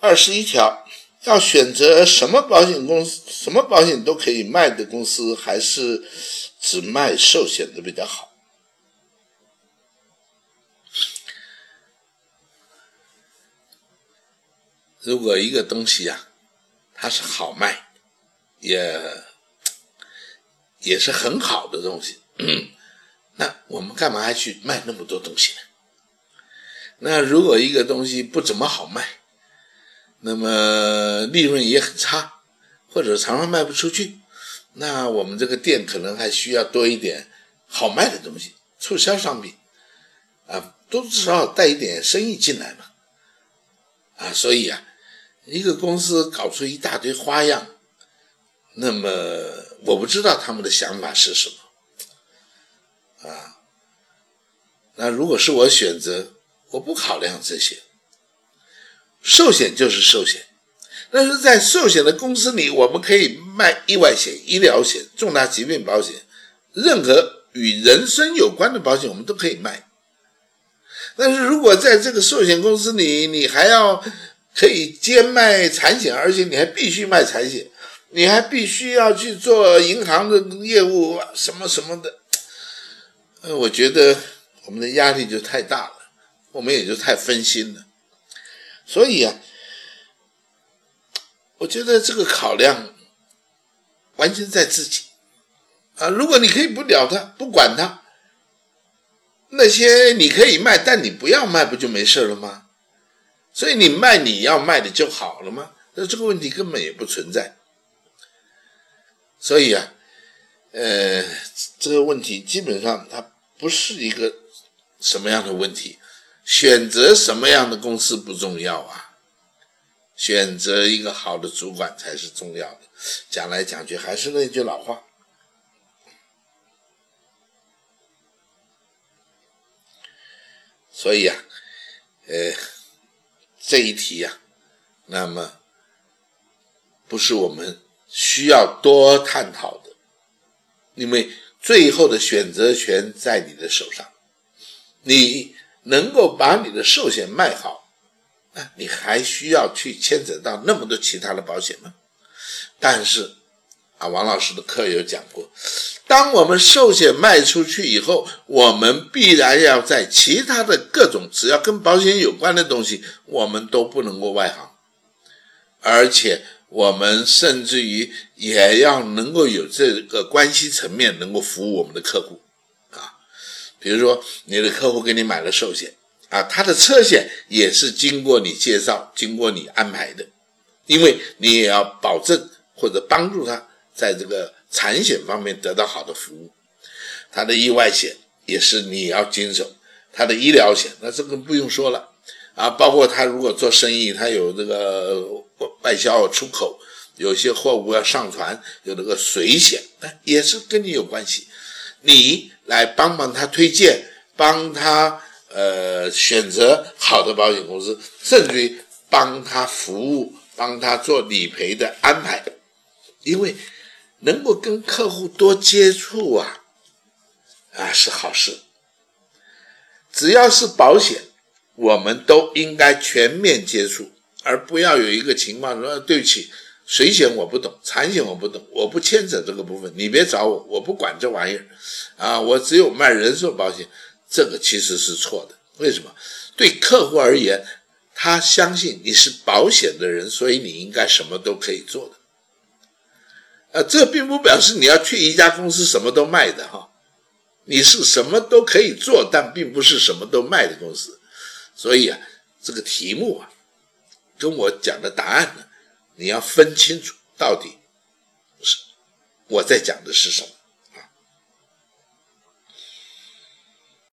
二十一条，要选择什么保险公司，什么保险都可以卖的公司，还是只卖寿险的比较好？如果一个东西啊，它是好卖，也也是很好的东西，那我们干嘛还去卖那么多东西呢？那如果一个东西不怎么好卖，那么利润也很差，或者常常卖不出去，那我们这个店可能还需要多一点好卖的东西，促销商品，啊，多至少带一点生意进来嘛，啊，所以啊。一个公司搞出一大堆花样，那么我不知道他们的想法是什么，啊，那如果是我选择，我不考量这些，寿险就是寿险，但是在寿险的公司里，我们可以卖意外险、医疗险、重大疾病保险，任何与人身有关的保险我们都可以卖，但是如果在这个寿险公司里，你还要。可以兼卖产险，而且你还必须卖产险，你还必须要去做银行的业务，什么什么的。呃，我觉得我们的压力就太大了，我们也就太分心了。所以啊，我觉得这个考量完全在自己啊。如果你可以不了他，不管他，那些你可以卖，但你不要卖，不就没事了吗？所以你卖你要卖的就好了吗？那这个问题根本也不存在。所以啊，呃，这个问题基本上它不是一个什么样的问题，选择什么样的公司不重要啊，选择一个好的主管才是重要的。讲来讲去还是那句老话。所以啊，呃。这一题呀，那么不是我们需要多探讨的，因为最后的选择权在你的手上。你能够把你的寿险卖好，啊，你还需要去牵扯到那么多其他的保险吗？但是。啊，王老师的课有讲过，当我们寿险卖出去以后，我们必然要在其他的各种只要跟保险有关的东西，我们都不能够外行，而且我们甚至于也要能够有这个关系层面，能够服务我们的客户。比如说，你的客户给你买了寿险啊，他的车险也是经过你介绍、经过你安排的，因为你也要保证或者帮助他。在这个产险方面得到好的服务，他的意外险也是你要经手，他的医疗险那这个不用说了。啊，包括他如果做生意，他有这个外销出口，有些货物要上船，有那个水险，也是跟你有关系，你来帮帮他推荐，帮他呃选择好的保险公司，甚至于帮他服务，帮他做理赔的安排，因为。能够跟客户多接触啊，啊是好事。只要是保险，我们都应该全面接触，而不要有一个情况说：“对不起，水险我不懂，产险我不懂，我不牵扯这个部分，你别找我，我不管这玩意儿。”啊，我只有卖人寿保险，这个其实是错的。为什么？对客户而言，他相信你是保险的人，所以你应该什么都可以做的。呃，这并不表示你要去一家公司什么都卖的哈，你是什么都可以做，但并不是什么都卖的公司。所以啊，这个题目啊，跟我讲的答案呢，你要分清楚到底是我在讲的是什么。